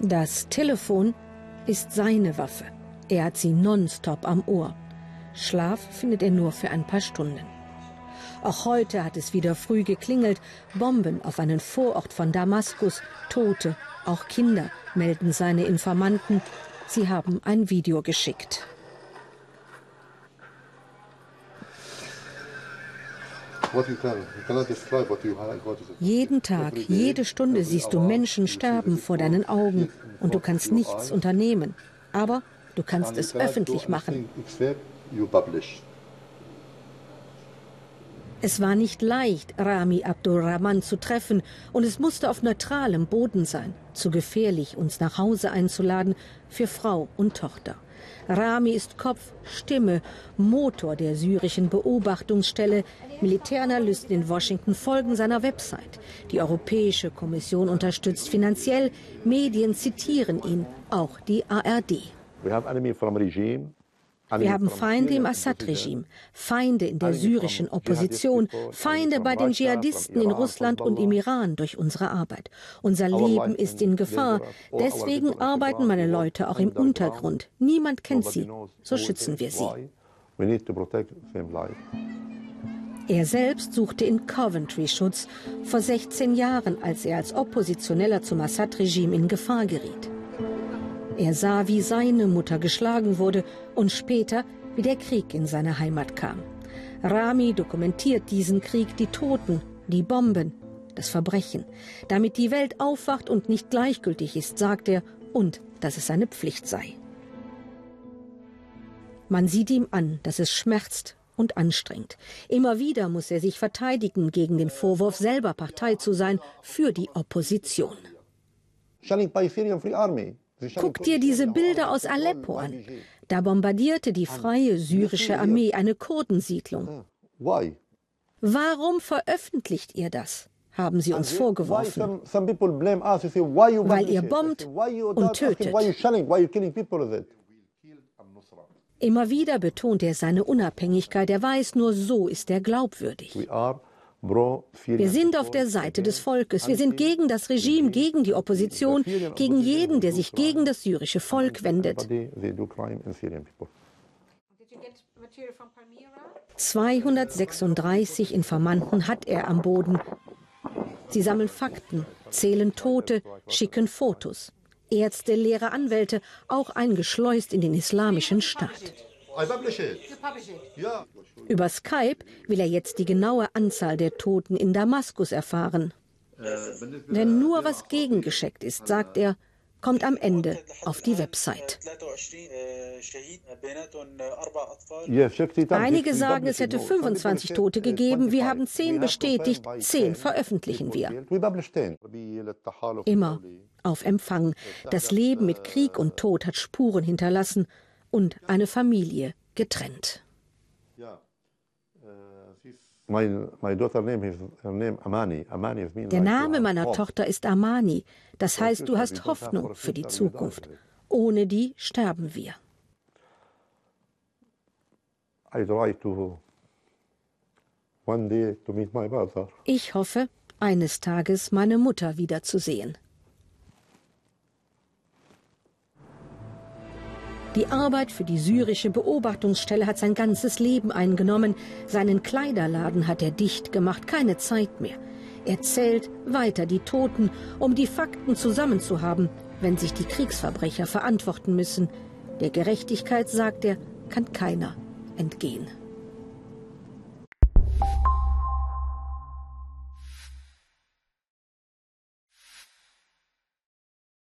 Das Telefon ist seine Waffe. Er hat sie nonstop am Ohr. Schlaf findet er nur für ein paar Stunden. Auch heute hat es wieder früh geklingelt. Bomben auf einen Vorort von Damaskus. Tote, auch Kinder, melden seine Informanten. Sie haben ein Video geschickt. Jeden Tag, jede Stunde siehst du Menschen sterben vor deinen Augen und du kannst nichts unternehmen. Aber du kannst es öffentlich machen. Es war nicht leicht, Rami Abdurrahman zu treffen, und es musste auf neutralem Boden sein, zu gefährlich, uns nach Hause einzuladen, für Frau und Tochter. Rami ist Kopf, Stimme, Motor der syrischen Beobachtungsstelle. Militäranalysten in Washington folgen seiner Website. Die Europäische Kommission unterstützt finanziell. Medien zitieren ihn, auch die ARD. We have enemy from regime wir haben Feinde im Assad-Regime, Feinde in der syrischen Opposition, Feinde bei den Dschihadisten in Russland und im Iran durch unsere Arbeit. Unser Leben ist in Gefahr. Deswegen arbeiten meine Leute auch im Untergrund. Niemand kennt sie. So schützen wir sie. Er selbst suchte in Coventry Schutz vor 16 Jahren, als er als Oppositioneller zum Assad-Regime in Gefahr geriet. Er sah, wie seine Mutter geschlagen wurde und später, wie der Krieg in seine Heimat kam. Rami dokumentiert diesen Krieg, die Toten, die Bomben, das Verbrechen, damit die Welt aufwacht und nicht gleichgültig ist, sagt er, und dass es seine Pflicht sei. Man sieht ihm an, dass es schmerzt und anstrengt. Immer wieder muss er sich verteidigen gegen den Vorwurf, selber Partei zu sein für die Opposition. Guck dir diese Bilder aus Aleppo an. Da bombardierte die freie syrische Armee eine Kurdensiedlung. Warum veröffentlicht ihr das? haben sie uns vorgeworfen. Weil ihr bombt und tötet. Immer wieder betont er seine Unabhängigkeit. Er weiß, nur so ist er glaubwürdig. Wir sind auf der Seite des Volkes. Wir sind gegen das Regime, gegen die Opposition, gegen jeden, der sich gegen das syrische Volk wendet. 236 Informanten hat er am Boden. Sie sammeln Fakten, zählen Tote, schicken Fotos. Ärzte, Lehrer, Anwälte, auch eingeschleust in den islamischen Staat. Über Skype will er jetzt die genaue Anzahl der Toten in Damaskus erfahren. Wenn nur was gegengescheckt ist, sagt er, kommt am Ende auf die Website. Einige sagen, es hätte 25 Tote gegeben. Wir haben 10 bestätigt, 10 veröffentlichen wir. Immer auf Empfang. Das Leben mit Krieg und Tod hat Spuren hinterlassen und eine Familie getrennt. Der Name meiner Tochter ist Amani. Das heißt, du hast Hoffnung für die Zukunft. Ohne die sterben wir. Ich hoffe, eines Tages meine Mutter wiederzusehen. Die Arbeit für die syrische Beobachtungsstelle hat sein ganzes Leben eingenommen. Seinen Kleiderladen hat er dicht gemacht, keine Zeit mehr. Er zählt weiter die Toten, um die Fakten zusammenzuhaben, wenn sich die Kriegsverbrecher verantworten müssen. Der Gerechtigkeit, sagt er, kann keiner entgehen.